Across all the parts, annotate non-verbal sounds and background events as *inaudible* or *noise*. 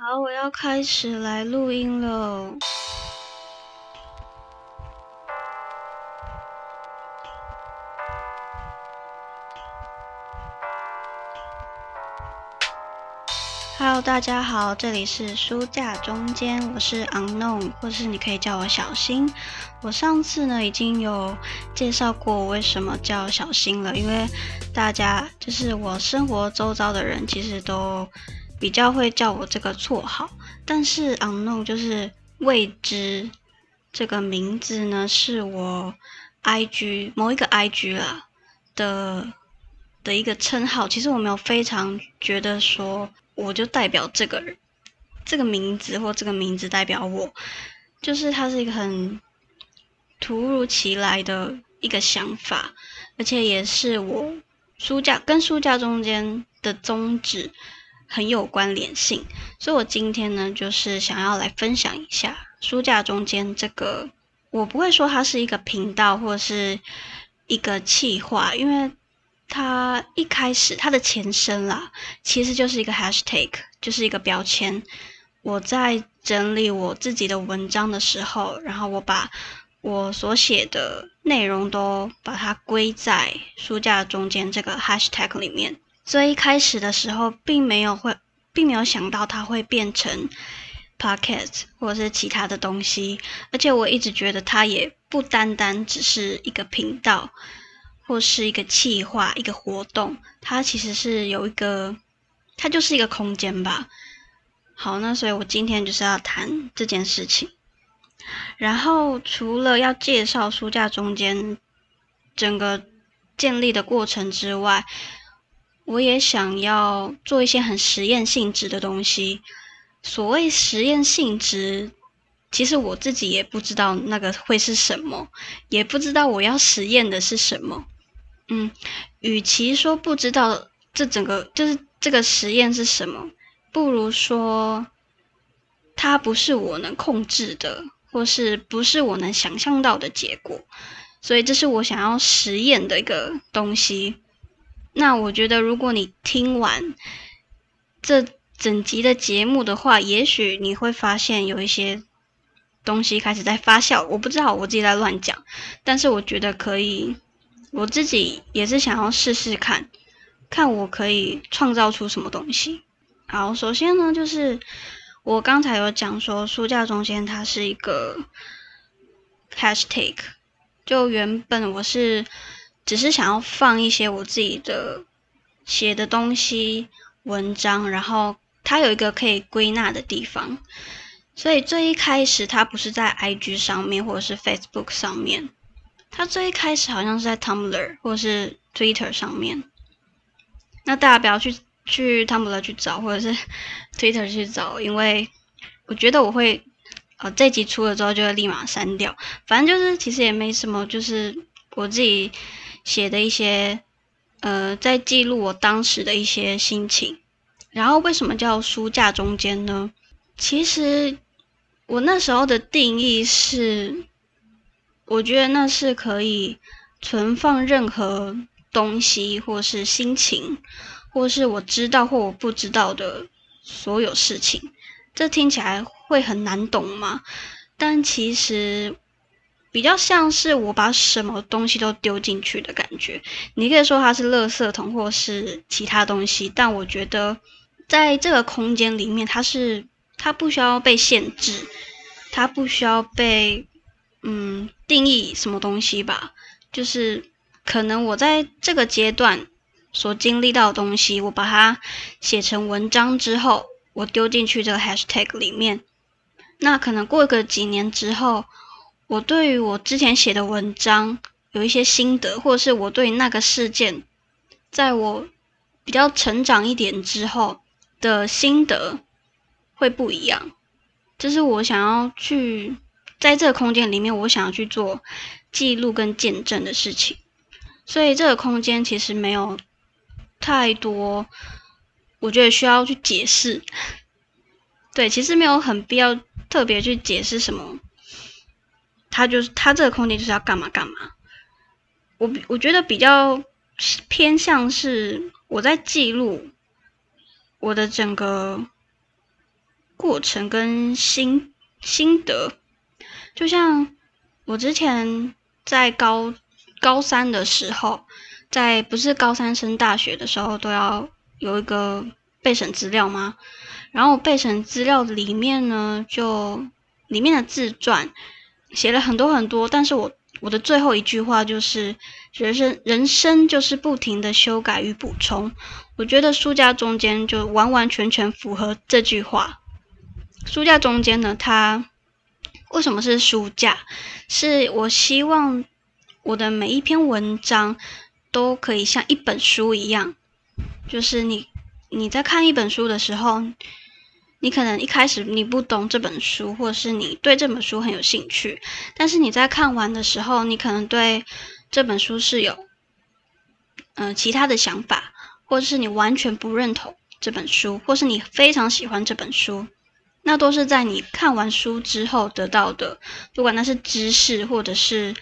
好，我要开始来录音了。Hello，大家好，这里是书架中间，我是 Unknown，或是你可以叫我小新。我上次呢已经有介绍过为什么叫小新了，因为大家就是我生活周遭的人，其实都比较会叫我这个绰号。但是 Unknown 就是未知这个名字呢，是我 IG 某一个 IG 啦的的一个称号。其实我没有非常觉得说。我就代表这个人，这个名字或这个名字代表我，就是它是一个很突如其来的一个想法，而且也是我书架跟书架中间的宗旨很有关联性，所以我今天呢，就是想要来分享一下书架中间这个，我不会说它是一个频道或是一个企划，因为。它一开始它的前身啦，其实就是一个 hashtag，就是一个标签。我在整理我自己的文章的时候，然后我把我所写的内容都把它归在书架中间这个 hashtag 里面。所以一开始的时候，并没有会，并没有想到它会变成 podcast 或是其他的东西。而且我一直觉得它也不单单只是一个频道。或是一个企划、一个活动，它其实是有一个，它就是一个空间吧。好，那所以我今天就是要谈这件事情。然后除了要介绍书架中间整个建立的过程之外，我也想要做一些很实验性质的东西。所谓实验性质，其实我自己也不知道那个会是什么，也不知道我要实验的是什么。嗯，与其说不知道这整个就是这个实验是什么，不如说它不是我能控制的，或是不是我能想象到的结果。所以这是我想要实验的一个东西。那我觉得，如果你听完这整集的节目的话，也许你会发现有一些东西开始在发酵。我不知道，我自己在乱讲，但是我觉得可以。我自己也是想要试试看，看我可以创造出什么东西。好，首先呢，就是我刚才有讲说，书架中间它是一个 hashtag，就原本我是只是想要放一些我自己的写的东西、文章，然后它有一个可以归纳的地方，所以最一开始它不是在 IG 上面或者是 Facebook 上面。它最一开始好像是在 Tumblr 或是 Twitter 上面，那大家不要去去 Tumblr 去找，或者是 *laughs* Twitter 去找，因为我觉得我会呃这集出了之后就会立马删掉。反正就是其实也没什么，就是我自己写的一些呃在记录我当时的一些心情。然后为什么叫书架中间呢？其实我那时候的定义是。我觉得那是可以存放任何东西，或是心情，或是我知道或我不知道的所有事情。这听起来会很难懂吗？但其实比较像是我把什么东西都丢进去的感觉。你可以说它是垃圾桶，或是其他东西。但我觉得在这个空间里面，它是它不需要被限制，它不需要被。嗯，定义什么东西吧，就是可能我在这个阶段所经历到的东西，我把它写成文章之后，我丢进去这个 hashtag 里面。那可能过个几年之后，我对于我之前写的文章有一些心得，或者是我对那个事件，在我比较成长一点之后的心得会不一样。这是我想要去。在这个空间里面，我想要去做记录跟见证的事情，所以这个空间其实没有太多，我觉得需要去解释。对，其实没有很必要特别去解释什么。他就是他这个空间就是要干嘛干嘛。我我觉得比较偏向是我在记录我的整个过程跟心心得。就像我之前在高高三的时候，在不是高三升大学的时候，都要有一个备审资料吗？然后备审资料里面呢，就里面的自传写了很多很多，但是我我的最后一句话就是人生人生就是不停的修改与补充。我觉得书架中间就完完全全符合这句话。书架中间呢，它为什么是书架？是我希望我的每一篇文章都可以像一本书一样，就是你你在看一本书的时候。你可能一开始你不懂这本书，或是你对这本书很有兴趣，但是你在看完的时候，你可能对这本书是有嗯其他的想法，或者是你完全不认同这本书，或是你非常喜欢这本书，那都是在你看完书之后得到的，不管那是知识或者是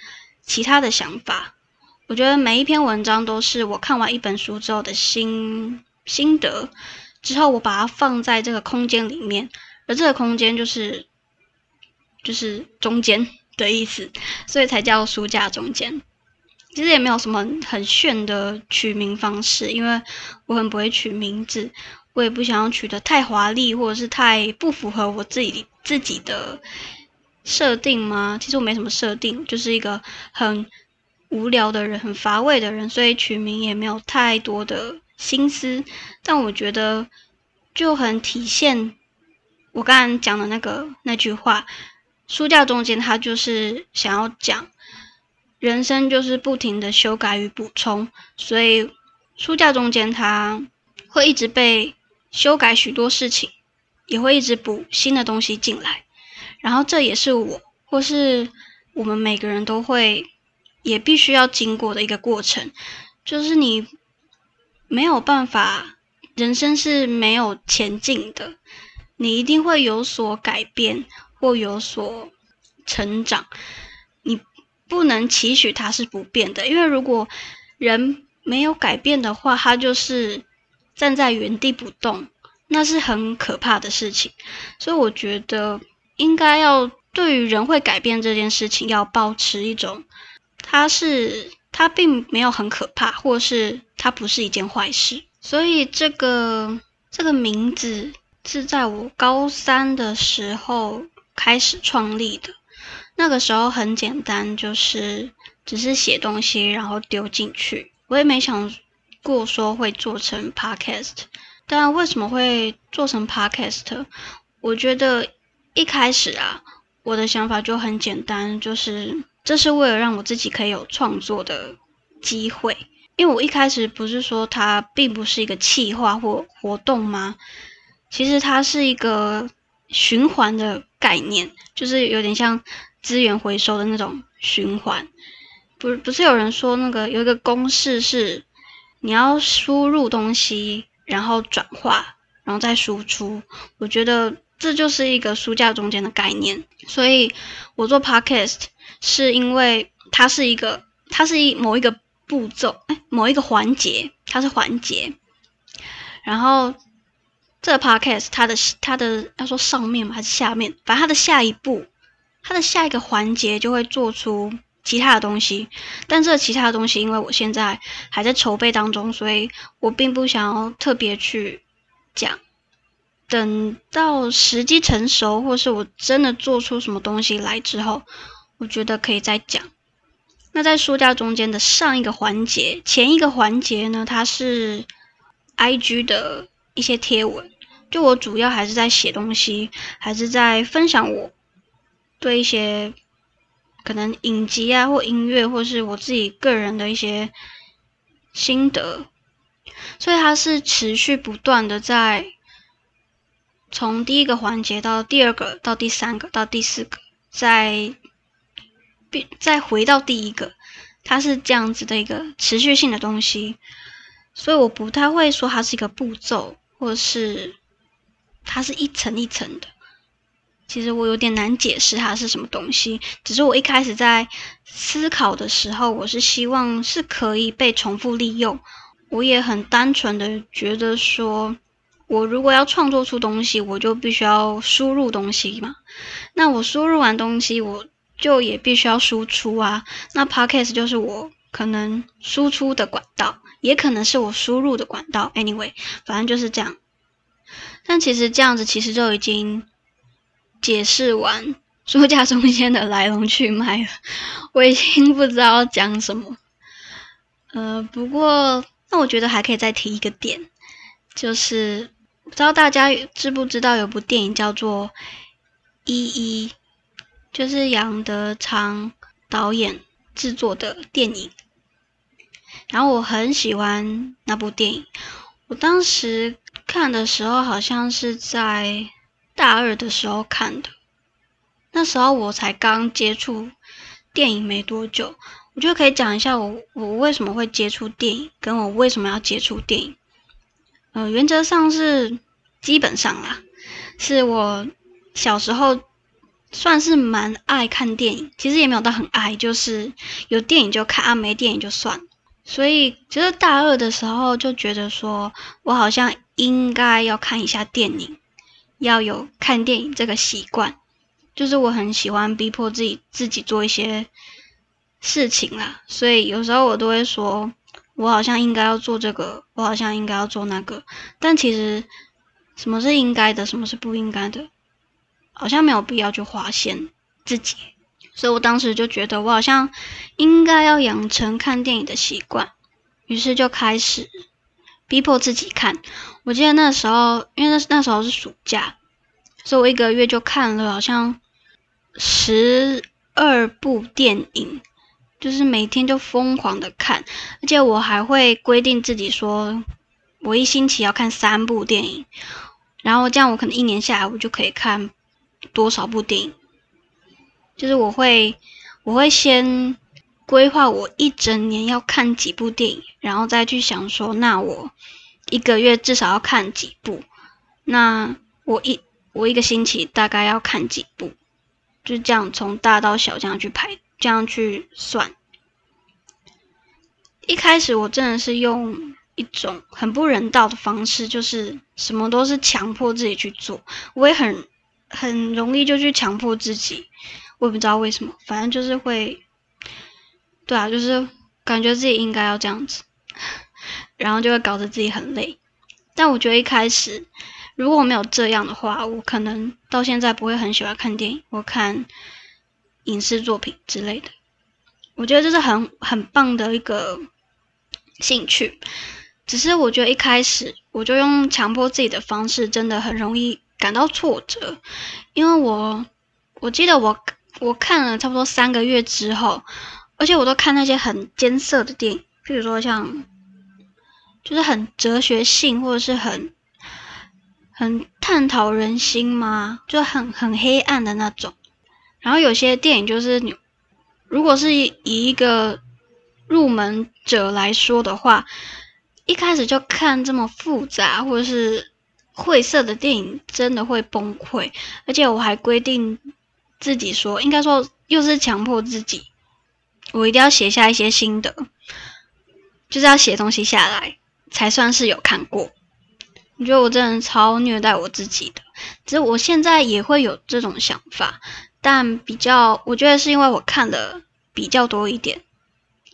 其他的想法。我觉得每一篇文章都是我看完一本书之后的心心得。之后我把它放在这个空间里面，而这个空间就是就是中间的意思，所以才叫书架中间。其实也没有什么很炫的取名方式，因为我很不会取名字，我也不想要取得太华丽或者是太不符合我自己自己的设定吗？其实我没什么设定，就是一个很无聊的人，很乏味的人，所以取名也没有太多的。心思，但我觉得就很体现我刚刚讲的那个那句话。书架中间，他就是想要讲人生就是不停的修改与补充，所以书架中间他会一直被修改许多事情，也会一直补新的东西进来。然后这也是我或是我们每个人都会也必须要经过的一个过程，就是你。没有办法，人生是没有前进的，你一定会有所改变或有所成长。你不能期许它是不变的，因为如果人没有改变的话，他就是站在原地不动，那是很可怕的事情。所以我觉得应该要对于人会改变这件事情，要保持一种，它是。它并没有很可怕，或是它不是一件坏事。所以这个这个名字是在我高三的时候开始创立的。那个时候很简单，就是只是写东西然后丢进去。我也没想过说会做成 podcast。但为什么会做成 podcast？我觉得一开始啊，我的想法就很简单，就是。这是为了让我自己可以有创作的机会，因为我一开始不是说它并不是一个企划或活动吗？其实它是一个循环的概念，就是有点像资源回收的那种循环。不，不是有人说那个有一个公式是你要输入东西，然后转化，然后再输出。我觉得这就是一个书架中间的概念，所以我做 podcast。是因为它是一个，它是一某一个步骤，哎，某一个环节，它是环节。然后这个 podcast 它的它的要说上面还是下面，反正它的下一步，它的下一个环节就会做出其他的东西。但这其他的东西，因为我现在还在筹备当中，所以我并不想要特别去讲。等到时机成熟，或是我真的做出什么东西来之后。我觉得可以再讲。那在书架中间的上一个环节，前一个环节呢，它是 I G 的一些贴文。就我主要还是在写东西，还是在分享我对一些可能影集啊，或音乐，或是我自己个人的一些心得。所以它是持续不断的在从第一个环节到第二个，到第三个，到第四个，再变。再回到第一个，它是这样子的一个持续性的东西，所以我不太会说它是一个步骤，或是它是一层一层的。其实我有点难解释它是什么东西，只是我一开始在思考的时候，我是希望是可以被重复利用。我也很单纯的觉得说，我如果要创作出东西，我就必须要输入东西嘛。那我输入完东西，我就也必须要输出啊。那 podcast 就是我可能输出的管道，也可能是我输入的管道。Anyway，反正就是这样。但其实这样子其实就已经解释完书架中间的来龙去脉了。我已经不知道讲什么。呃，不过那我觉得还可以再提一个点，就是不知道大家知不知道有部电影叫做《一一》，就是杨德昌导演制作的电影。然后我很喜欢那部电影，我当时。看的时候好像是在大二的时候看的，那时候我才刚接触电影没多久，我觉得可以讲一下我我为什么会接触电影，跟我为什么要接触电影。呃，原则上是基本上啦，是我小时候算是蛮爱看电影，其实也没有到很爱，就是有电影就看啊，没电影就算。所以其实大二的时候就觉得说我好像。应该要看一下电影，要有看电影这个习惯。就是我很喜欢逼迫自己自己做一些事情啦，所以有时候我都会说，我好像应该要做这个，我好像应该要做那个。但其实什么是应该的，什么是不应该的，好像没有必要去划线自己。所以我当时就觉得我好像应该要养成看电影的习惯，于是就开始。逼迫自己看，我记得那时候，因为那那时候是暑假，所以我一个月就看了好像十二部电影，就是每天就疯狂的看，而且我还会规定自己说，我一星期要看三部电影，然后这样我可能一年下来我就可以看多少部电影，就是我会我会先。规划我一整年要看几部电影，然后再去想说，那我一个月至少要看几部，那我一我一个星期大概要看几部，就这样从大到小这样去排，这样去算。一开始我真的是用一种很不人道的方式，就是什么都是强迫自己去做，我也很很容易就去强迫自己，我也不知道为什么，反正就是会。对啊，就是感觉自己应该要这样子，然后就会搞得自己很累。但我觉得一开始如果我没有这样的话，我可能到现在不会很喜欢看电影，我看影视作品之类的。我觉得这是很很棒的一个兴趣。只是我觉得一开始我就用强迫自己的方式，真的很容易感到挫折，因为我我记得我我看了差不多三个月之后。而且我都看那些很艰涩的电影，比如说像，就是很哲学性或者是很很探讨人心嘛，就很很黑暗的那种。然后有些电影就是你，如果是以一个入门者来说的话，一开始就看这么复杂或者是晦涩的电影，真的会崩溃。而且我还规定自己说，应该说又是强迫自己。我一定要写下一些心得，就是要写东西下来，才算是有看过。我觉得我真的超虐待我自己的，只是我现在也会有这种想法，但比较，我觉得是因为我看的比较多一点，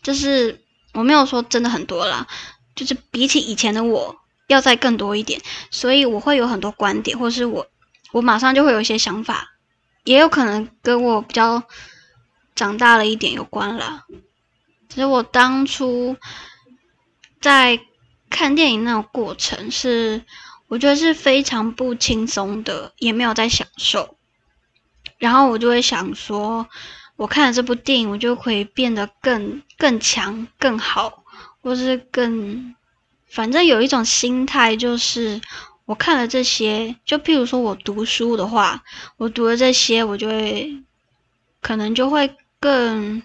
就是我没有说真的很多啦，就是比起以前的我要再更多一点，所以我会有很多观点，或是我我马上就会有一些想法，也有可能跟我比较。长大了一点有关了，其实我当初在看电影那个过程是，我觉得是非常不轻松的，也没有在享受。然后我就会想说，我看了这部电影，我就可以变得更更强、更好，或是更……反正有一种心态，就是我看了这些，就譬如说我读书的话，我读了这些，我就会可能就会。更，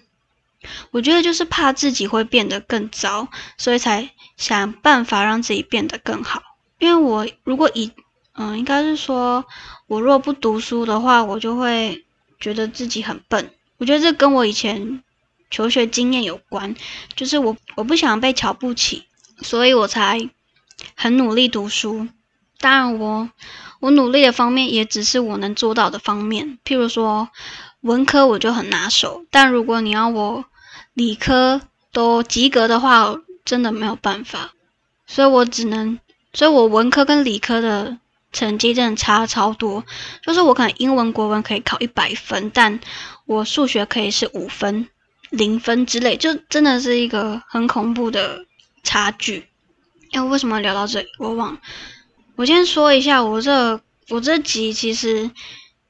我觉得就是怕自己会变得更糟，所以才想办法让自己变得更好。因为我如果以，嗯，应该是说，我若不读书的话，我就会觉得自己很笨。我觉得这跟我以前求学经验有关，就是我我不想被瞧不起，所以我才很努力读书。当然我我努力的方面也只是我能做到的方面，譬如说文科我就很拿手，但如果你要我理科都及格的话，真的没有办法，所以我只能，所以我文科跟理科的成绩真的差超多，就是我可能英文、国文可以考一百分，但我数学可以是五分、零分之类，就真的是一个很恐怖的差距。哎，为什么聊到这里？我忘了。我先说一下，我这我这集其实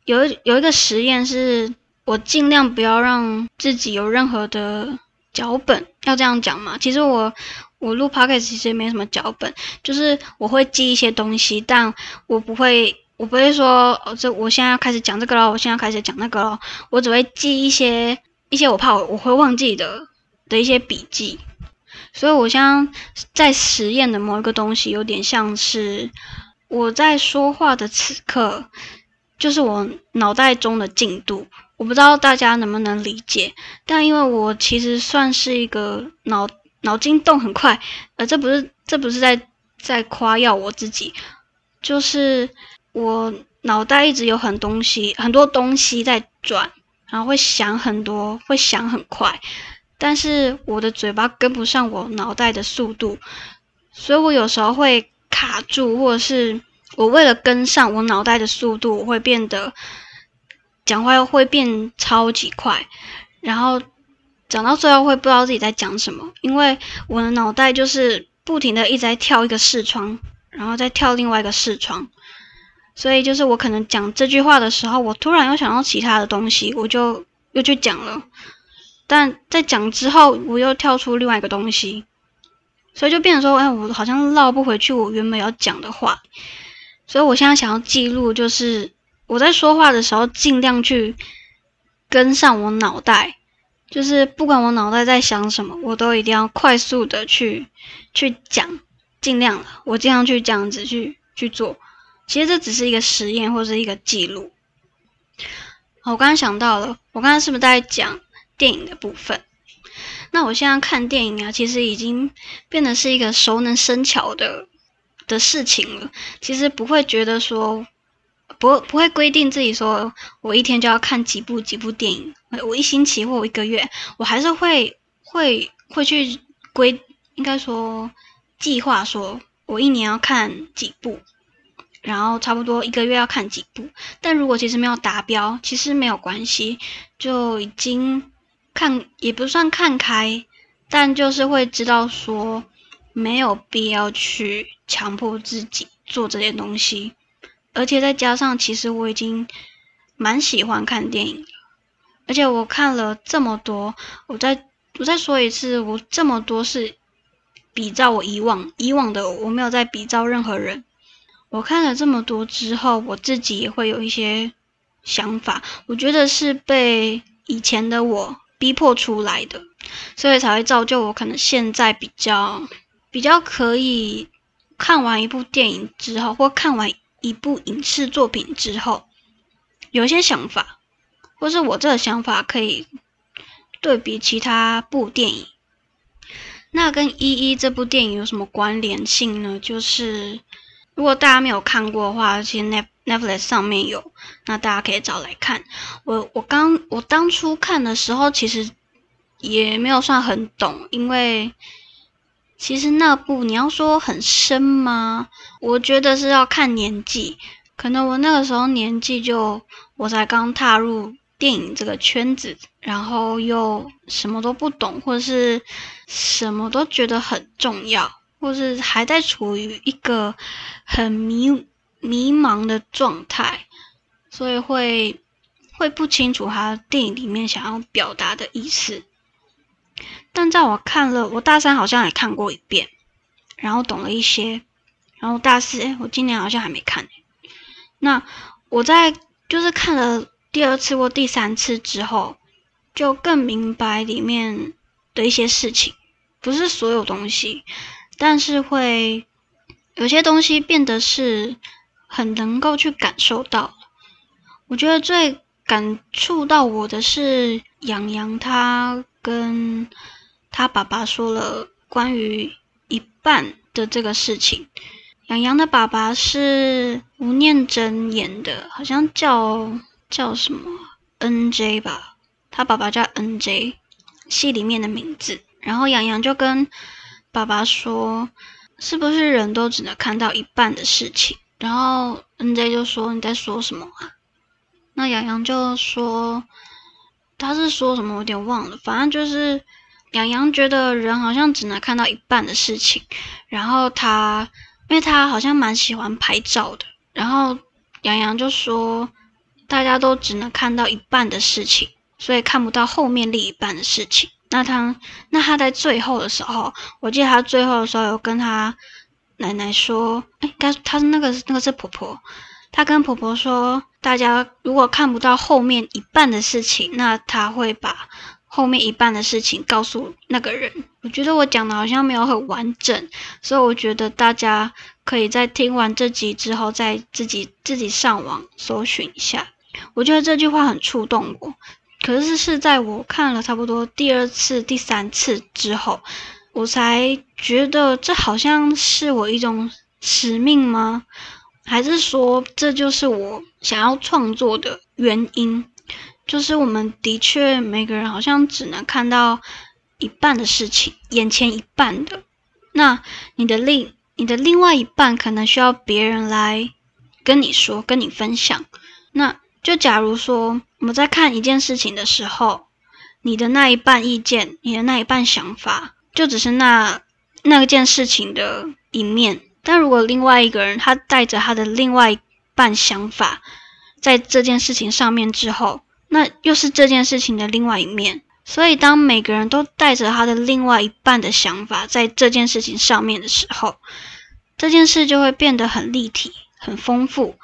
有有一个实验，是我尽量不要让自己有任何的脚本，要这样讲嘛。其实我我录 podcast 其实没什么脚本，就是我会记一些东西，但我不会我不会说哦，这我现在要开始讲这个了，我现在要开始讲那个了，我只会记一些一些我怕我我会忘记的的一些笔记。所以，我现在在实验的某一个东西，有点像是我在说话的此刻，就是我脑袋中的进度。我不知道大家能不能理解，但因为我其实算是一个脑脑筋动很快，呃，这不是这不是在在夸耀我自己，就是我脑袋一直有很东西很多东西在转，然后会想很多，会想很快。但是我的嘴巴跟不上我脑袋的速度，所以我有时候会卡住，或者是我为了跟上我脑袋的速度，我会变得讲话又会变超级快，然后讲到最后会不知道自己在讲什么，因为我的脑袋就是不停的一直在跳一个视窗，然后再跳另外一个视窗，所以就是我可能讲这句话的时候，我突然又想到其他的东西，我就又去讲了。但在讲之后，我又跳出另外一个东西，所以就变成说，哎，我好像绕不回去我原本要讲的话。所以我现在想要记录，就是我在说话的时候，尽量去跟上我脑袋，就是不管我脑袋在想什么，我都一定要快速的去去讲，尽量了我尽量去这样子去去做。其实这只是一个实验或者是一个记录。我刚刚想到了，我刚刚是不是在讲？电影的部分，那我现在看电影啊，其实已经变得是一个熟能生巧的的事情了。其实不会觉得说，不不会规定自己说我一天就要看几部几部电影，我一星期或一个月，我还是会会会去规，应该说计划说我一年要看几部，然后差不多一个月要看几部。但如果其实没有达标，其实没有关系，就已经。看也不算看开，但就是会知道说没有必要去强迫自己做这些东西，而且再加上其实我已经蛮喜欢看电影，而且我看了这么多，我再我再说一次，我这么多是比照我以往以往的，我没有在比照任何人。我看了这么多之后，我自己也会有一些想法，我觉得是被以前的我。逼迫出来的，所以才会造就我可能现在比较比较可以看完一部电影之后，或看完一部影视作品之后，有些想法，或是我这个想法可以对比其他部电影。那跟《一一》这部电影有什么关联性呢？就是如果大家没有看过的话，其实。Netflix 上面有，那大家可以找来看。我我刚我当初看的时候，其实也没有算很懂，因为其实那部你要说很深吗？我觉得是要看年纪，可能我那个时候年纪就我才刚踏入电影这个圈子，然后又什么都不懂，或者是什么都觉得很重要，或是还在处于一个很迷。迷茫的状态，所以会会不清楚他电影里面想要表达的意思。但在我看了，我大三好像也看过一遍，然后懂了一些。然后大四，哎，我今年好像还没看。那我在就是看了第二次或第三次之后，就更明白里面的一些事情，不是所有东西，但是会有些东西变得是。很能够去感受到，我觉得最感触到我的是杨洋，他跟他爸爸说了关于一半的这个事情，杨洋的爸爸是吴念真演的，好像叫叫什么 N J 吧，他爸爸叫 N J，戏里面的名字。然后杨洋就跟爸爸说：“是不是人都只能看到一半的事情？”然后 N J 就说：“你在说什么啊？”那杨洋就说：“他是说什么？我有点忘了。反正就是杨洋觉得人好像只能看到一半的事情。然后他，因为他好像蛮喜欢拍照的。然后杨洋就说：大家都只能看到一半的事情，所以看不到后面另一半的事情。”那他，那他在最后的时候，我记得他最后的时候有跟他奶奶说，哎，该他那个那个是婆婆，他跟婆婆说，大家如果看不到后面一半的事情，那他会把后面一半的事情告诉那个人。我觉得我讲的好像没有很完整，所以我觉得大家可以在听完这集之后，再自己自己上网搜寻一下。我觉得这句话很触动我。可是是在我看了差不多第二次、第三次之后，我才觉得这好像是我一种使命吗？还是说这就是我想要创作的原因？就是我们的确每个人好像只能看到一半的事情，眼前一半的。那你的另你的另外一半可能需要别人来跟你说、跟你分享。那就假如说。我们在看一件事情的时候，你的那一半意见，你的那一半想法，就只是那那件事情的一面。但如果另外一个人他带着他的另外一半想法，在这件事情上面之后，那又是这件事情的另外一面。所以，当每个人都带着他的另外一半的想法在这件事情上面的时候，这件事就会变得很立体、很丰富，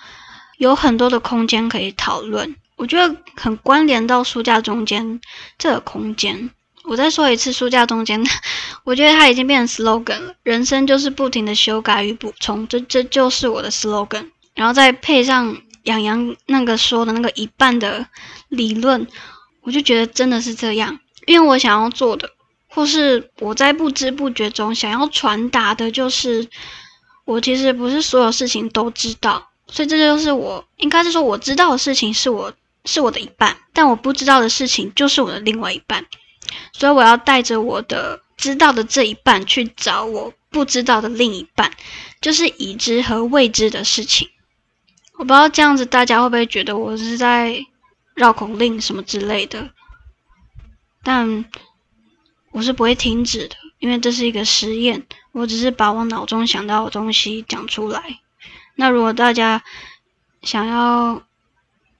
有很多的空间可以讨论。我觉得很关联到书架中间这个空间。我再说一次，书架中间，我觉得它已经变成 slogan 了。人生就是不停的修改与补充，这这就是我的 slogan。然后再配上杨洋那个说的那个一半的理论，我就觉得真的是这样。因为我想要做的，或是我在不知不觉中想要传达的，就是我其实不是所有事情都知道，所以这就是我应该是说我知道的事情是我。是我的一半，但我不知道的事情就是我的另外一半，所以我要带着我的知道的这一半去找我不知道的另一半，就是已知和未知的事情。我不知道这样子大家会不会觉得我是在绕口令什么之类的，但我是不会停止的，因为这是一个实验，我只是把我脑中想到的东西讲出来。那如果大家想要，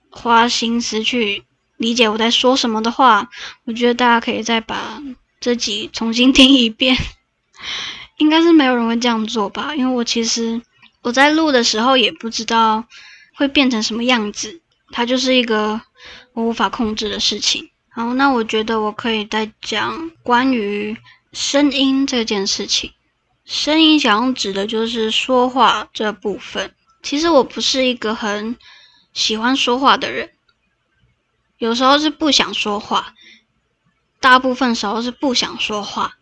花心思去理解我在说什么的话，我觉得大家可以再把这集重新听一遍。*laughs* 应该是没有人会这样做吧，因为我其实我在录的时候也不知道会变成什么样子，它就是一个我无法控制的事情。好，那我觉得我可以再讲关于声音这件事情。声音想要指的就是说话这部分。其实我不是一个很。喜欢说话的人，有时候是不想说话，大部分时候是不想说话，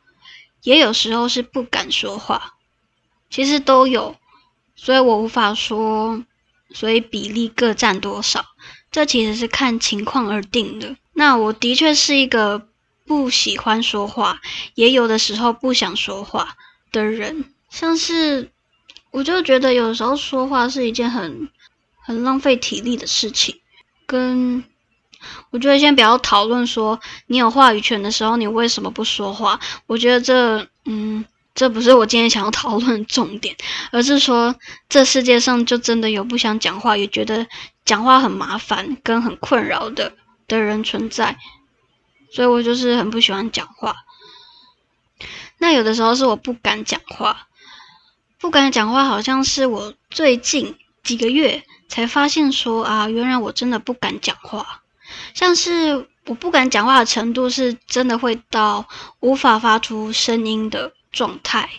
也有时候是不敢说话，其实都有，所以我无法说，所以比例各占多少，这其实是看情况而定的。那我的确是一个不喜欢说话，也有的时候不想说话的人，像是我就觉得有时候说话是一件很。很浪费体力的事情，跟我觉得先不要讨论说你有话语权的时候你为什么不说话。我觉得这，嗯，这不是我今天想要讨论的重点，而是说这世界上就真的有不想讲话，也觉得讲话很麻烦跟很困扰的的人存在。所以我就是很不喜欢讲话。那有的时候是我不敢讲话，不敢讲话，好像是我最近几个月。才发现说啊，原来我真的不敢讲话，像是我不敢讲话的程度，是真的会到无法发出声音的状态。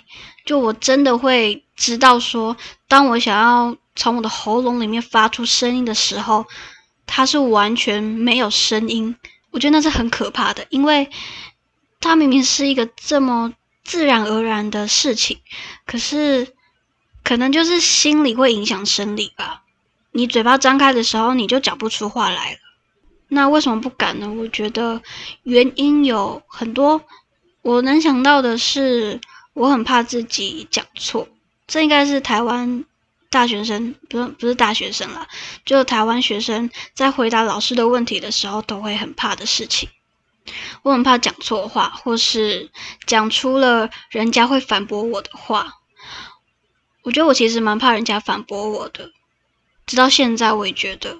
就我真的会知道说，当我想要从我的喉咙里面发出声音的时候，它是完全没有声音。我觉得那是很可怕的，因为它明明是一个这么自然而然的事情，可是可能就是心理会影响生理吧。你嘴巴张开的时候，你就讲不出话来了。那为什么不敢呢？我觉得原因有很多。我能想到的是，我很怕自己讲错。这应该是台湾大学生，不是不是大学生了，就台湾学生在回答老师的问题的时候都会很怕的事情。我很怕讲错话，或是讲出了人家会反驳我的话。我觉得我其实蛮怕人家反驳我的，直到现在我也觉得，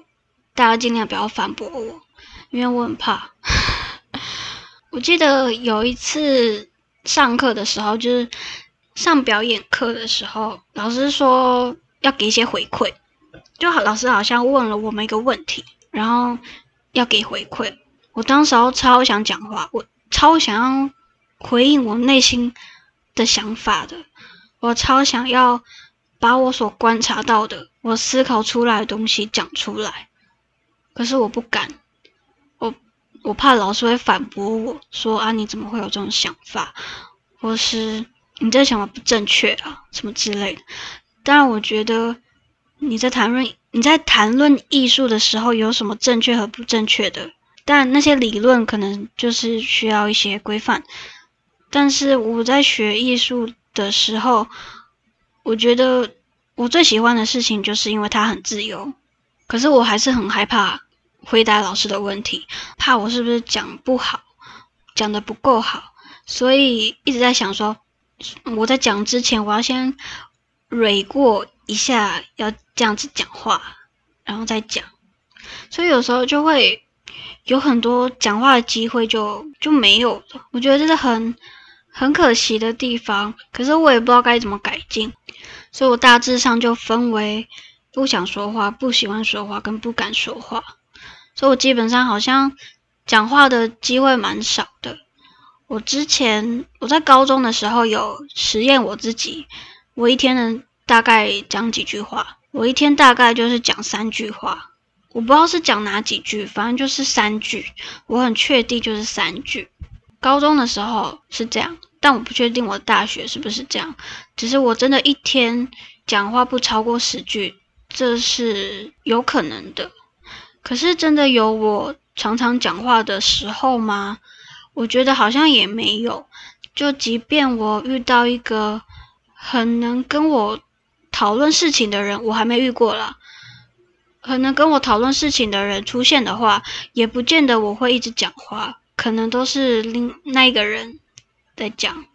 大家尽量不要反驳我，因为我很怕。*laughs* 我记得有一次上课的时候，就是上表演课的时候，老师说要给一些回馈，就好，老师好像问了我们一个问题，然后要给回馈。我当时候超想讲话，我超想要回应我内心的想法的，我超想要把我所观察到的、我思考出来的东西讲出来，可是我不敢，我怕老师会反驳我说啊，你怎么会有这种想法，或是你这想法不正确啊，什么之类的。当然，我觉得你在谈论你在谈论艺术的时候，有什么正确和不正确的？但那些理论可能就是需要一些规范，但是我在学艺术的时候，我觉得我最喜欢的事情就是因为它很自由，可是我还是很害怕回答老师的问题，怕我是不是讲不好，讲的不够好，所以一直在想说，我在讲之前我要先蕊过一下，要这样子讲话，然后再讲，所以有时候就会。有很多讲话的机会就就没有了，我觉得这是很很可惜的地方。可是我也不知道该怎么改进，所以我大致上就分为不想说话、不喜欢说话跟不敢说话。所以我基本上好像讲话的机会蛮少的。我之前我在高中的时候有实验我自己，我一天能大概讲几句话，我一天大概就是讲三句话。我不知道是讲哪几句，反正就是三句。我很确定就是三句。高中的时候是这样，但我不确定我大学是不是这样。只是我真的一天讲话不超过十句，这是有可能的。可是真的有我常常讲话的时候吗？我觉得好像也没有。就即便我遇到一个很能跟我讨论事情的人，我还没遇过了。可能跟我讨论事情的人出现的话，也不见得我会一直讲话，可能都是另那一个人在讲，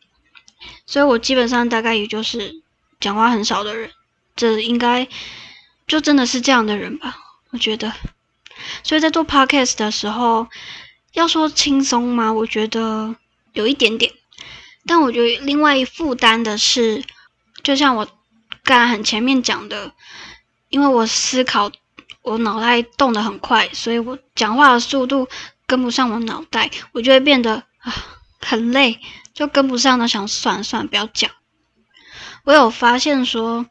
所以我基本上大概也就是讲话很少的人，这应该就真的是这样的人吧，我觉得。所以在做 podcast 的时候，要说轻松吗？我觉得有一点点，但我觉得另外一负担的是，就像我刚很前面讲的，因为我思考。我脑袋动得很快，所以我讲话的速度跟不上我脑袋，我就会变得啊很累，就跟不上了，想算了算了，不要讲。我有发现说，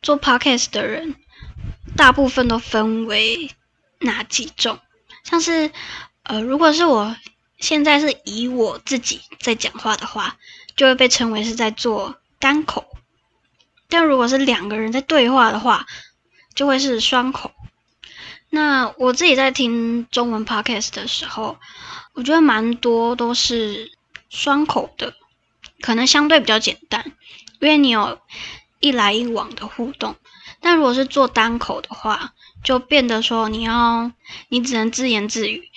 做 podcast 的人大部分都分为哪几种？像是呃，如果是我现在是以我自己在讲话的话，就会被称为是在做单口；但如果是两个人在对话的话，就会是双口。那我自己在听中文 podcast 的时候，我觉得蛮多都是双口的，可能相对比较简单，因为你有一来一往的互动。但如果是做单口的话，就变得说你要你只能自言自语，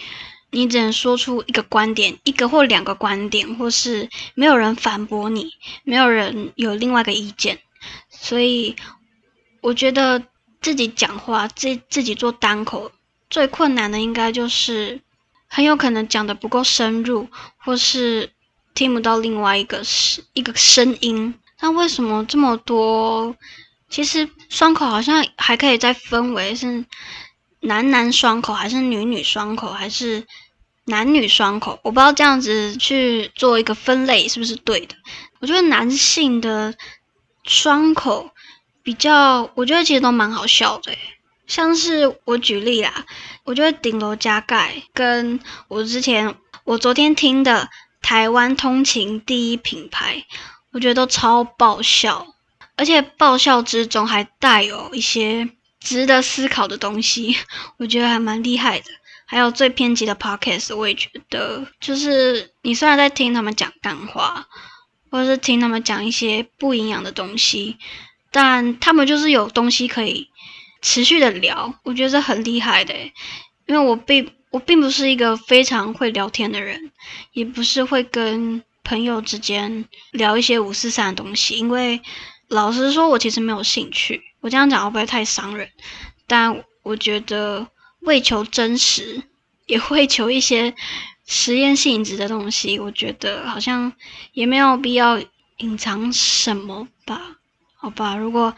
你只能说出一个观点，一个或两个观点，或是没有人反驳你，没有人有另外一个意见。所以我觉得。自己讲话，自自己做单口，最困难的应该就是很有可能讲的不够深入，或是听不到另外一个是一个声音。那为什么这么多？其实双口好像还可以再分为是男男双口，还是女女双口，还是男女双口？我不知道这样子去做一个分类是不是对的。我觉得男性的双口。比较，我觉得其实都蛮好笑的，像是我举例啦，我觉得顶楼加盖跟我之前我昨天听的台湾通勤第一品牌，我觉得都超爆笑。而且爆笑之中还带有一些值得思考的东西，*laughs* 我觉得还蛮厉害的。还有最偏激的 podcast，我也觉得，就是你虽然在听他们讲干话，或是听他们讲一些不营养的东西，但他们就是有东西可以持续的聊，我觉得很厉害的。因为我并我并不是一个非常会聊天的人，也不是会跟朋友之间聊一些五四三的东西，因为老实说，我其实没有兴趣。我这样讲会不会太伤人？但我觉得。为求真实，也 *laughs* 会求一些实验性质的东西。我觉得好像也没有必要隐藏什么吧？好吧，如果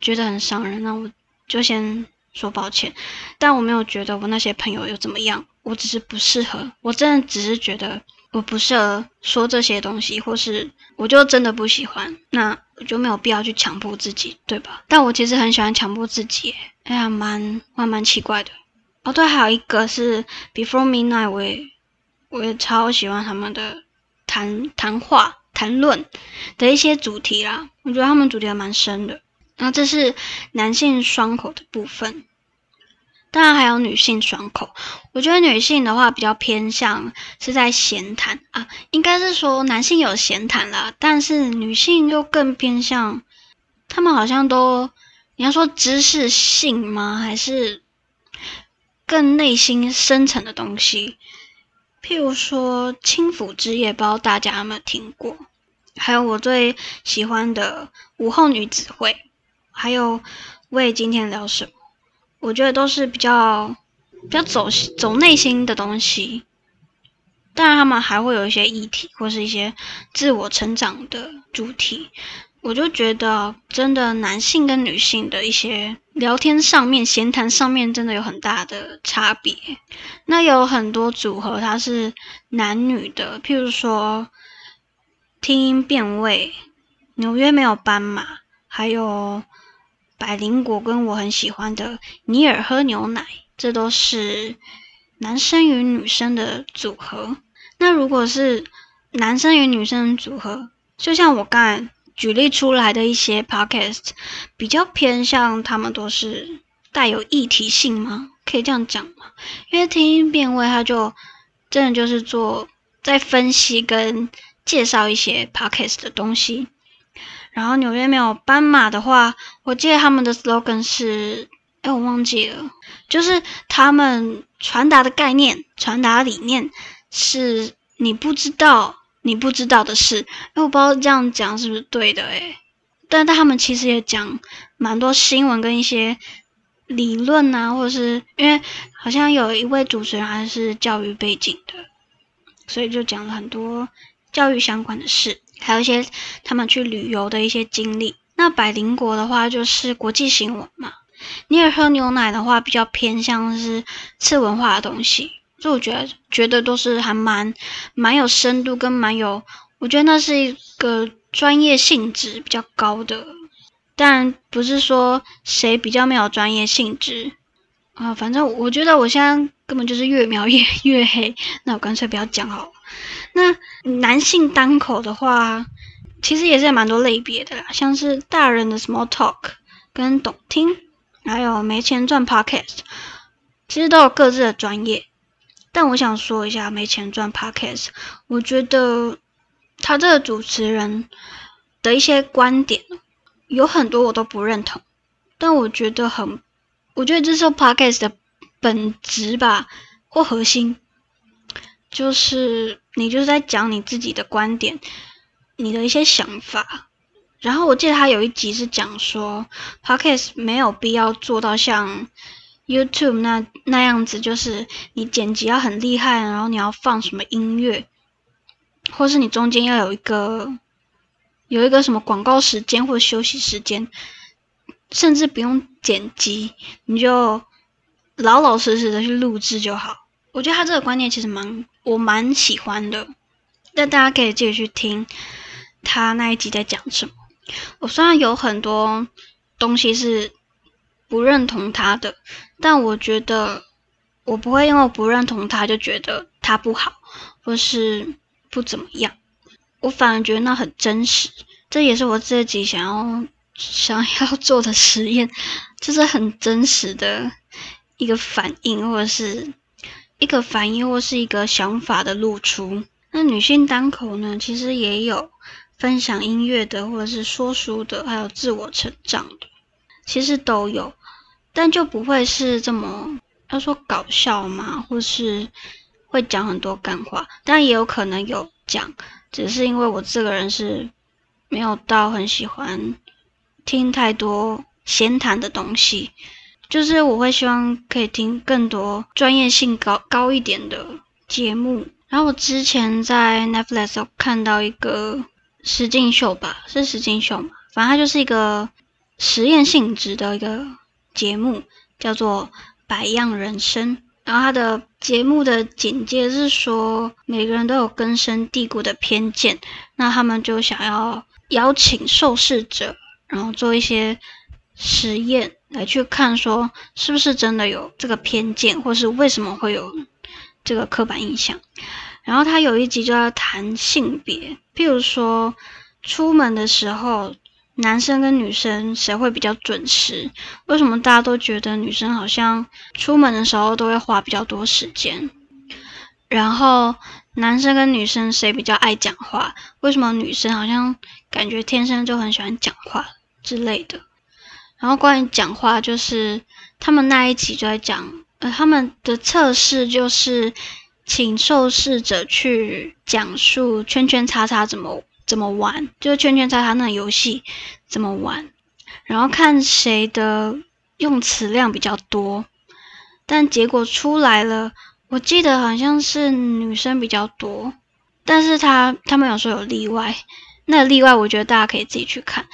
觉得很伤人，那我就先说抱歉。但我没有觉得我那些朋友又怎么样，我只是不适合。我真的只是觉得我不适合说这些东西，或是我就真的不喜欢，那我就没有必要去强迫自己，对吧？但我其实很喜欢强迫自己，哎呀，蛮蛮蛮奇怪的。哦，对，还有一个是 Before Midnight，我也我也超喜欢他们的谈谈话、谈论的一些主题啦。我觉得他们主题还蛮深的。然后这是男性双口的部分，当然还有女性爽口。我觉得女性的话比较偏向是在闲谈啊，应该是说男性有闲谈啦，但是女性又更偏向，他们好像都你要说知识性吗？还是？更内心深层的东西，譬如说《轻抚之夜》，不知道大家有没有听过？还有我最喜欢的《午后女子会》，还有为今天聊什么？我觉得都是比较比较走走内心的东西。当然，他们还会有一些议题，或是一些自我成长的主题。我就觉得，真的男性跟女性的一些聊天上面、闲谈上面，真的有很大的差别。那有很多组合，它是男女的，譬如说听音辨位、纽约没有斑马，还有百灵果跟我很喜欢的尼尔喝牛奶，这都是男生与女生的组合。那如果是男生与女生组合，就像我刚才。举例出来的一些 podcast 比较偏向，他们都是带有议题性吗？可以这样讲吗？因为听音辨位，他就真的就是做在分析跟介绍一些 podcast 的东西。然后纽约没有斑马的话，我记得他们的 slogan 是，哎，我忘记了，就是他们传达的概念、传达理念是你不知道。你不知道的事，哎，我不知道这样讲是不是对的，哎，但但他们其实也讲蛮多新闻跟一些理论啊，或者是因为好像有一位主持人还是教育背景的，所以就讲了很多教育相关的事，还有一些他们去旅游的一些经历。那百灵国的话就是国际新闻嘛，你也喝牛奶的话比较偏向是次文化的东西。所以我觉得，觉得都是还蛮蛮有深度，跟蛮有，我觉得那是一个专业性质比较高的，但不是说谁比较没有专业性质啊。反正我觉得我现在根本就是越描越 *laughs* 越黑，那我干脆不要讲好了。那男性单口的话，其实也是蛮多类别的啦，像是大人的 small talk 跟懂听，还有没钱赚 podcast，其实都有各自的专业。但我想说一下没钱赚 podcast，我觉得他这个主持人的一些观点有很多我都不认同，但我觉得很，我觉得这是 podcast 的本质吧，或核心，就是你就是在讲你自己的观点，你的一些想法。然后我记得他有一集是讲说 podcast 没有必要做到像。YouTube 那那样子，就是你剪辑要很厉害，然后你要放什么音乐，或是你中间要有一个有一个什么广告时间或休息时间，甚至不用剪辑，你就老老实实的去录制就好。我觉得他这个观念其实蛮我蛮喜欢的，但大家可以自己去听他那一集在讲什么。我虽然有很多东西是。不认同他的，但我觉得我不会因为我不认同他就觉得他不好，或是不怎么样。我反而觉得那很真实，这也是我自己想要想要做的实验，就是很真实的一个反应，或者是一个反应，或是一个想法的露出。那女性单口呢，其实也有分享音乐的，或者是说书的，还有自我成长的，其实都有，但就不会是这么要说搞笑嘛，或是会讲很多干话，但也有可能有讲，只是因为我这个人是没有到很喜欢。听太多闲谈的东西，就是我会希望可以听更多专业性高高一点的节目。然后我之前在 Netflix 看到一个实境秀吧，是实境秀嘛，反正它就是一个实验性质的一个节目，叫做《百样人生》。然后它的节目的简介是说，每个人都有根深蒂固的偏见，那他们就想要邀请受试者。然后做一些实验来去看，说是不是真的有这个偏见，或是为什么会有这个刻板印象。然后他有一集就要谈性别，譬如说出门的时候，男生跟女生谁会比较准时？为什么大家都觉得女生好像出门的时候都会花比较多时间？然后男生跟女生谁比较爱讲话？为什么女生好像感觉天生就很喜欢讲话？之类的，然后关于讲话，就是他们那一集就在讲，呃，他们的测试就是请受试者去讲述圈圈叉叉怎么怎么玩，就是圈圈叉叉那游戏怎么玩，然后看谁的用词量比较多，但结果出来了，我记得好像是女生比较多，但是他他们有说有例外，那例外我觉得大家可以自己去看。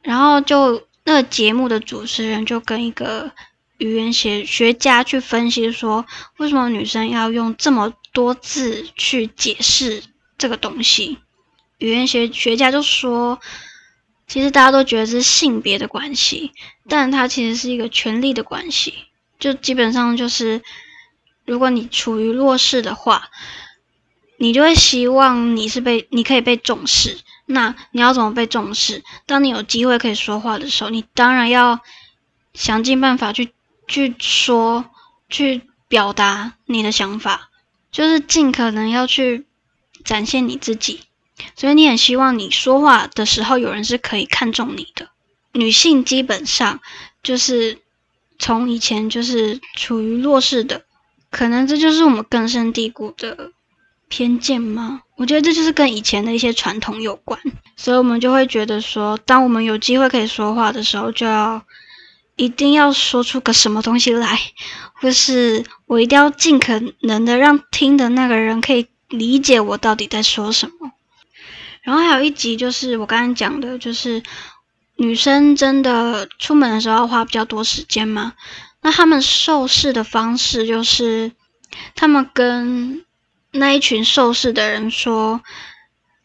然后就那个节目的主持人就跟一个语言学学家去分析说，为什么女生要用这么多字去解释这个东西？语言学学家就说，其实大家都觉得是性别的关系，但它其实是一个权力的关系。就基本上就是，如果你处于弱势的话，你就会希望你是被你可以被重视。那你要怎么被重视？当你有机会可以说话的时候，你当然要想尽办法去去说，去表达你的想法，就是尽可能要去展现你自己。所以你很希望你说话的时候有人是可以看重你的。女性基本上就是从以前就是处于弱势的，可能这就是我们根深蒂固的。偏见吗？我觉得这就是跟以前的一些传统有关，所以我们就会觉得说，当我们有机会可以说话的时候，就要一定要说出个什么东西来，或是我一定要尽可能的让听的那个人可以理解我到底在说什么。然后还有一集就是我刚刚讲的，就是女生真的出门的时候要花比较多时间嘛？那他们受试的方式就是他们跟那一群受试的人说，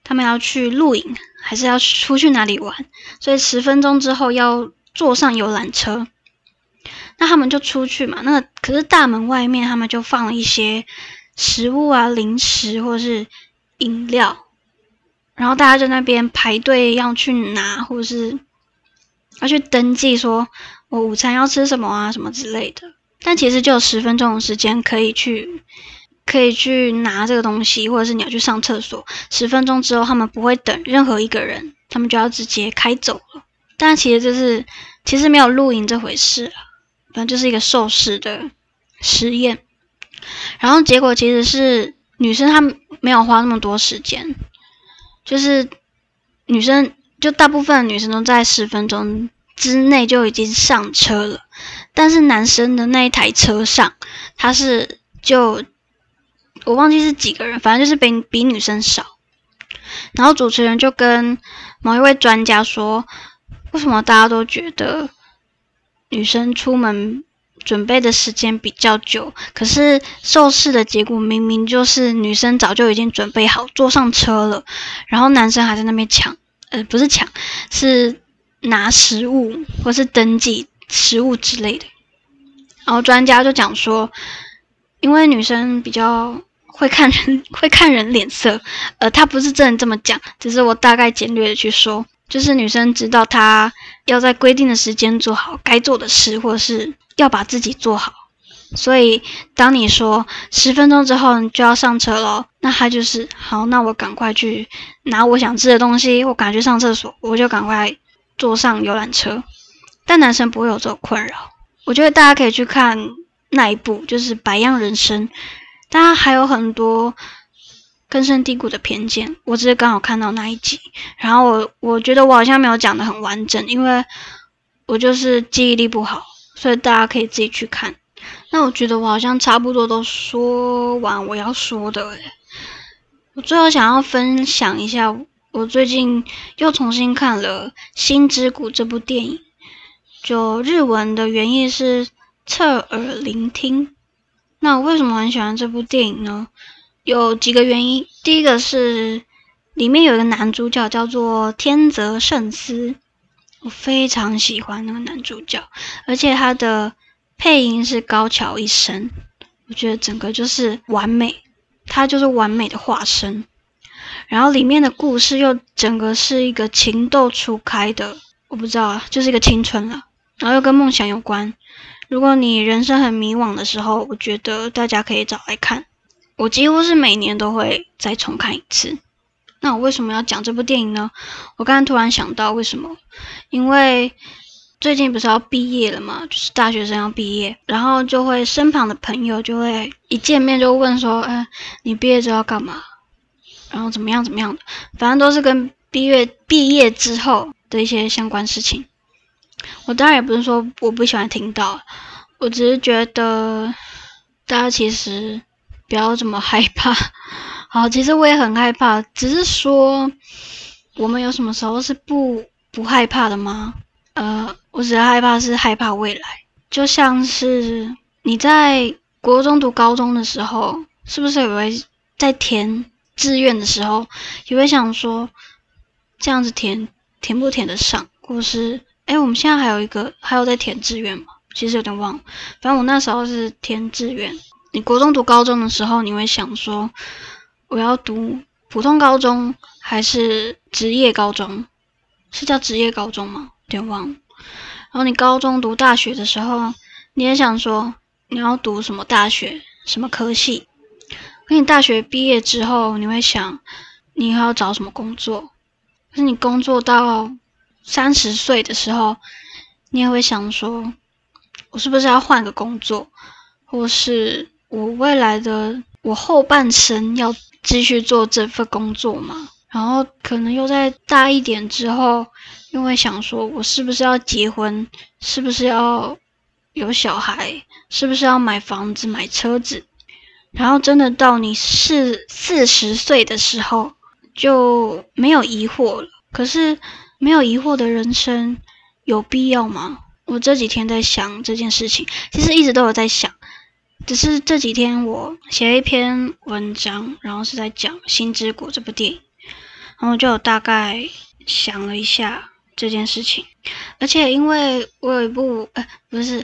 他们要去露营，还是要出去哪里玩？所以十分钟之后要坐上游览车。那他们就出去嘛。那可是大门外面，他们就放了一些食物啊、零食或者是饮料，然后大家在那边排队要去拿，或者是要去登记，说我午餐要吃什么啊，什么之类的。但其实就有十分钟的时间可以去。可以去拿这个东西，或者是你要去上厕所，十分钟之后他们不会等任何一个人，他们就要直接开走了。但其实就是其实没有露营这回事，反正就是一个受试的实验。然后结果其实是女生她没有花那么多时间，就是女生就大部分女生都在十分钟之内就已经上车了，但是男生的那一台车上他是就。我忘记是几个人，反正就是比比女生少。然后主持人就跟某一位专家说：“为什么大家都觉得女生出门准备的时间比较久？可是受试的结果明明就是女生早就已经准备好坐上车了，然后男生还在那边抢，呃，不是抢，是拿食物或是登记食物之类的。然后专家就讲说，因为女生比较。”会看人，会看人脸色。呃，他不是真的这么讲，只是我大概简略的去说，就是女生知道她要在规定的时间做好该做的事，或是要把自己做好。所以，当你说十分钟之后你就要上车了，那他就是好，那我赶快去拿我想吃的东西，我赶去上厕所，我就赶快坐上游览车。但男生不会有这种困扰。我觉得大家可以去看那一部，就是《白样人生》，当然还有很多根深蒂固的偏见。我只是刚好看到那一集，然后我我觉得我好像没有讲的很完整，因为我就是记忆力不好，所以大家可以自己去看。那我觉得我好像差不多都说完我要说的诶，我最后想要分享一下，我最近又重新看了《心之谷》这部电影。就日文的原意是侧耳聆听。那我为什么很喜欢这部电影呢？有几个原因。第一个是里面有一个男主角叫做天泽圣司，我非常喜欢那个男主角，而且他的。配音是高桥一生，我觉得整个就是完美，他就是完美的化身。然后里面的故事又整个是一个情窦初开的，我不知道，就是一个青春了。然后又跟梦想有关。如果你人生很迷惘的时候，我觉得大家可以找来看。我几乎是每年都会再重看一次。那我为什么要讲这部电影呢？我刚刚突然想到为什么，因为。最近不是要毕业了嘛，就是大学生要毕业，然后就会身旁的朋友就会一见面就问说：“哎，你毕业之后要干嘛？然后怎么样怎么样的？反正都是跟毕业毕业之后的一些相关事情。”我当然也不是说我不喜欢听到，我只是觉得大家其实不要这么害怕。*laughs* 好，其实我也很害怕，只是说我们有什么时候是不不害怕的吗？呃。我只是害怕是害怕未来，就像是你在国中读高中的时候，是不是也会在填志愿的时候，也会想说这样子填填不填得上，或是哎，我们现在还有一个还有在填志愿吗？其实有点忘了，反正我那时候是填志愿。你国中读高中的时候，你会想说我要读普通高中还是职业高中？是叫职业高中吗？有点忘了。然后你高中读大学的时候，你也想说你要读什么大学、什么科系。可你大学毕业之后，你会想你要找什么工作。可是你工作到三十岁的时候，你也会想说，我是不是要换个工作，或是我未来的我后半生要继续做这份工作吗？然后可能又在大一点之后。因为想说，我是不是要结婚？是不是要有小孩？是不是要买房子、买车子？然后真的到你四四十岁的时候，就没有疑惑了。可是没有疑惑的人生有必要吗？我这几天在想这件事情，其实一直都有在想，只是这几天我写了一篇文章，然后是在讲《心之谷》这部电影，然后就大概想了一下。这件事情，而且因为我有一部，呃，不是，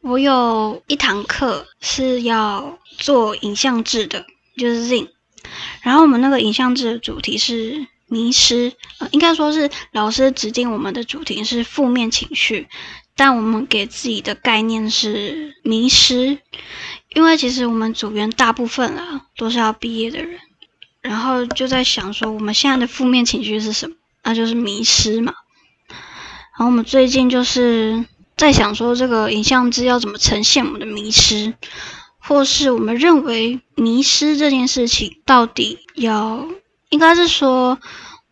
我有一堂课是要做影像制的，就是 Zin，。然后我们那个影像制的主题是迷失，呃，应该说是老师指定我们的主题是负面情绪，但我们给自己的概念是迷失，因为其实我们组员大部分啊都是要毕业的人，然后就在想说我们现在的负面情绪是什么？那就是迷失嘛。然后我们最近就是在想说，这个影像资要怎么呈现我们的迷失，或是我们认为迷失这件事情到底要，应该是说，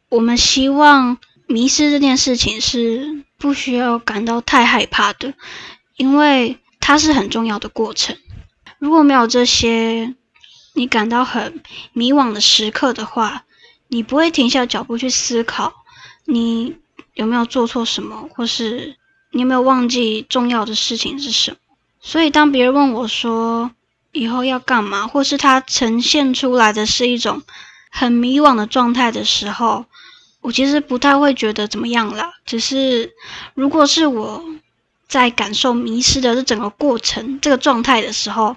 我们希望迷失这件事情是不需要感到太害怕的，因为它是很重要的过程。如果没有这些你感到很迷惘的时刻的话，你不会停下脚步去思考你。有没有做错什么，或是你有没有忘记重要的事情是什么？所以当别人问我说以后要干嘛，或是他呈现出来的是一种很迷惘的状态的时候，我其实不太会觉得怎么样啦。只是如果是我在感受迷失的这整个过程、这个状态的时候，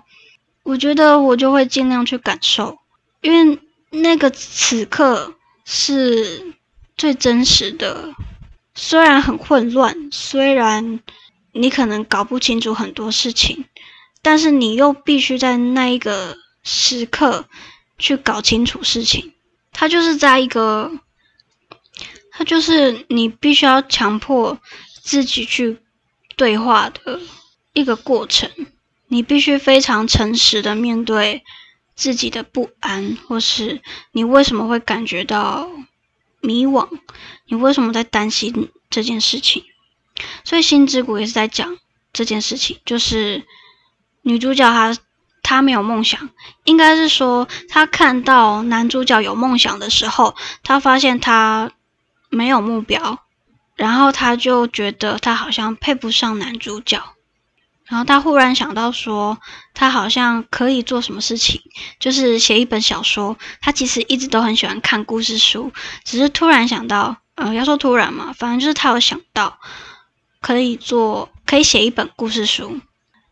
我觉得我就会尽量去感受，因为那个此刻是最真实的。虽然很混乱，虽然你可能搞不清楚很多事情，但是你又必须在那一个时刻去搞清楚事情。它就是在一个，它就是你必须要强迫自己去对话的一个过程。你必须非常诚实的面对自己的不安，或是你为什么会感觉到迷惘，你为什么在担心这件事情？所以《心之谷》也是在讲这件事情，就是女主角她。他没有梦想，应该是说他看到男主角有梦想的时候，他发现他没有目标，然后他就觉得他好像配不上男主角，然后他忽然想到说，他好像可以做什么事情，就是写一本小说。他其实一直都很喜欢看故事书，只是突然想到，呃，要说突然嘛，反正就是他有想到可以做，可以写一本故事书。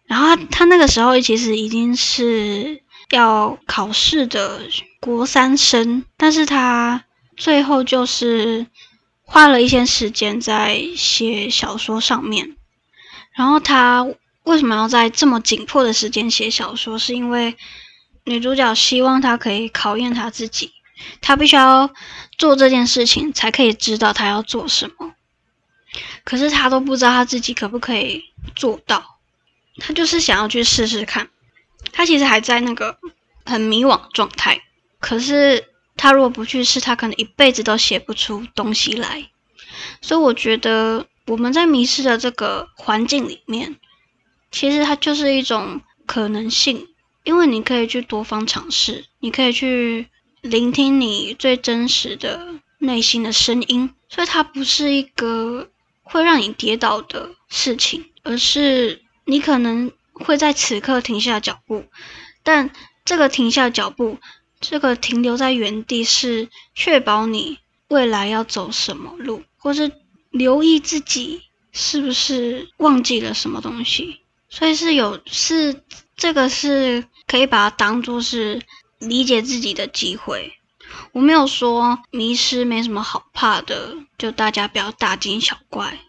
然后他他那个时候其实已经是要考试的国三生，但是他最后就是花了一些时间在写小说上面。然后他为什么要在这么紧迫的时间写小说？是因为女主角希望他可以考验他自己，他必须要做这件事情才可以知道他要做什么。可是他都不知道他自己可不可以做到。他就是想要去试试看，他其实还在那个很迷惘状态。可是他如果不去试，他可能一辈子都写不出东西来。所以我觉得我们在迷失的这个环境里面，其实它就是一种可能性，因为你可以去多方尝试，你可以去聆听你最真实的内心的声音。所以它不是一个会让你跌倒的事情，而是。你可能会在此刻停下脚步，但这个停下脚步，这个停留在原地是确保你未来要走什么路，或是留意自己是不是忘记了什么东西。所以是有是这个是可以把它当做是理解自己的机会。我没有说迷失没什么好怕的，就大家不要大惊小怪，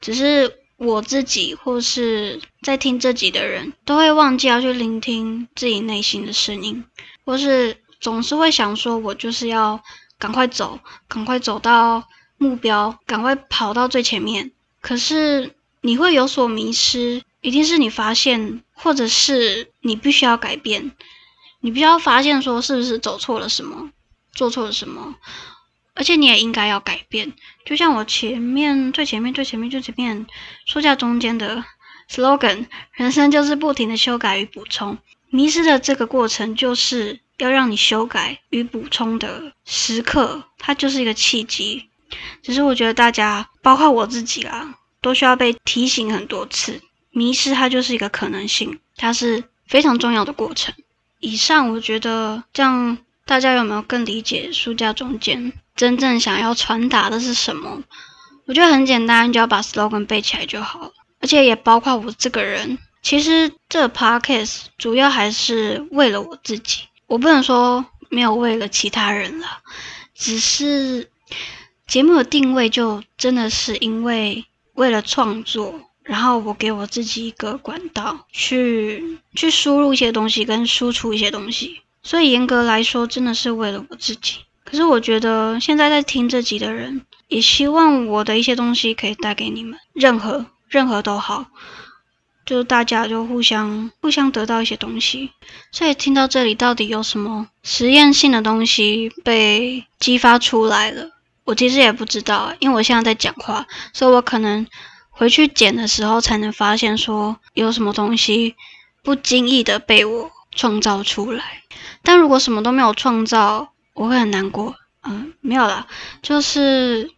只是。我自己或是在听这集的人都会忘记要去聆听自己内心的声音，或是总是会想说，我就是要赶快走，赶快走到目标，赶快跑到最前面。可是你会有所迷失，一定是你发现，或者是你必须要改变，你必须要发现说是不是走错了什么，做错了什么。而且你也应该要改变，就像我前面最前面最前面最前面书架中间的 slogan，人生就是不停的修改与补充。迷失的这个过程，就是要让你修改与补充的时刻，它就是一个契机。只是我觉得大家，包括我自己啦，都需要被提醒很多次。迷失它就是一个可能性，它是非常重要的过程。以上我觉得这样，大家有没有更理解书架中间？真正想要传达的是什么？我觉得很简单，就要把 slogan 背起来就好了。而且也包括我这个人，其实这 podcast 主要还是为了我自己。我不能说没有为了其他人了，只是节目的定位就真的是因为为了创作，然后我给我自己一个管道去去输入一些东西跟输出一些东西，所以严格来说，真的是为了我自己。可是我觉得现在在听这集的人，也希望我的一些东西可以带给你们，任何任何都好，就大家就互相互相得到一些东西。所以听到这里，到底有什么实验性的东西被激发出来了？我其实也不知道，因为我现在在讲话，所以我可能回去剪的时候才能发现说有什么东西不经意的被我创造出来。但如果什么都没有创造，我会很难过，嗯，没有啦，就是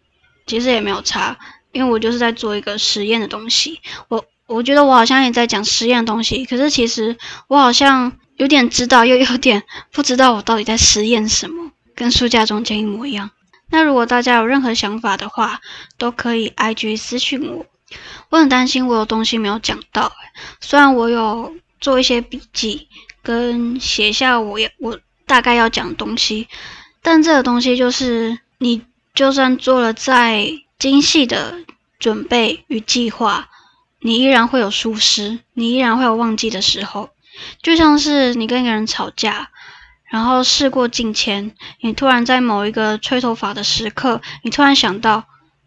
其实也没有差，因为我就是在做一个实验的东西。我我觉得我好像也在讲实验的东西，可是其实我好像有点知道，又 *laughs* 有点不知道我到底在实验什么，跟书架中间一模一样。那如果大家有任何想法的话，都可以 IG 私信我。我很担心我有东西没有讲到，虽然我有做一些笔记跟写下我也我。大概要讲东西，但这个东西就是你就算做了再精细的准备与计划，你依然会有疏失，你依然会有忘记的时候。就像是你跟一个人吵架，然后事过境迁，你突然在某一个吹头发的时刻，你突然想到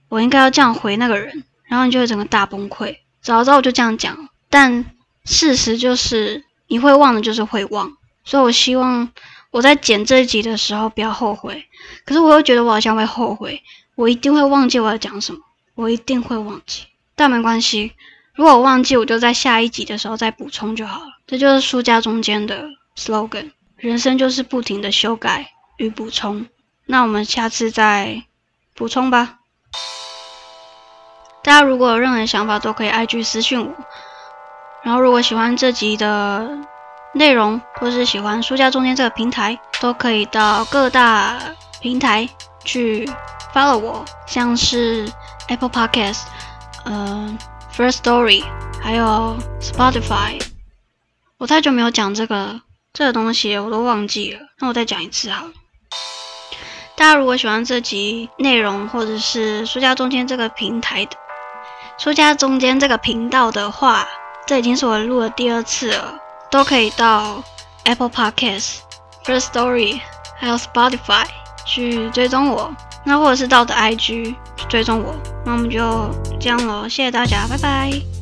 我应该要这样回那个人，然后你就会整个大崩溃。早知道我就这样讲，但事实就是你会忘的，就是会忘。所以我希望我在剪这一集的时候不要后悔。可是我又觉得我好像会后悔，我一定会忘记我要讲什么，我一定会忘记。但没关系，如果我忘记，我就在下一集的时候再补充就好了。这就是书架中间的 slogan。人生就是不停的修改与补充。那我们下次再补充吧。大家如果有任何想法，都可以 IG 私信我。然后，如果喜欢这集的内容，或是喜欢书架中间这个平台，都可以到各大平台去 follow 我，像是 Apple Podcast、呃 First Story，还有 Spotify。我太久没有讲这个这个东西，我都忘记了。那我再讲一次好了。大家如果喜欢这集内容，或者是书架中间这个平台的。书架中间这个频道的话，这已经是我录的第二次了，都可以到 Apple Podcast、First Story 还有 Spotify 去追踪我，那或者是到的 IG 去追踪我，那我们就这样喽，谢谢大家，拜拜。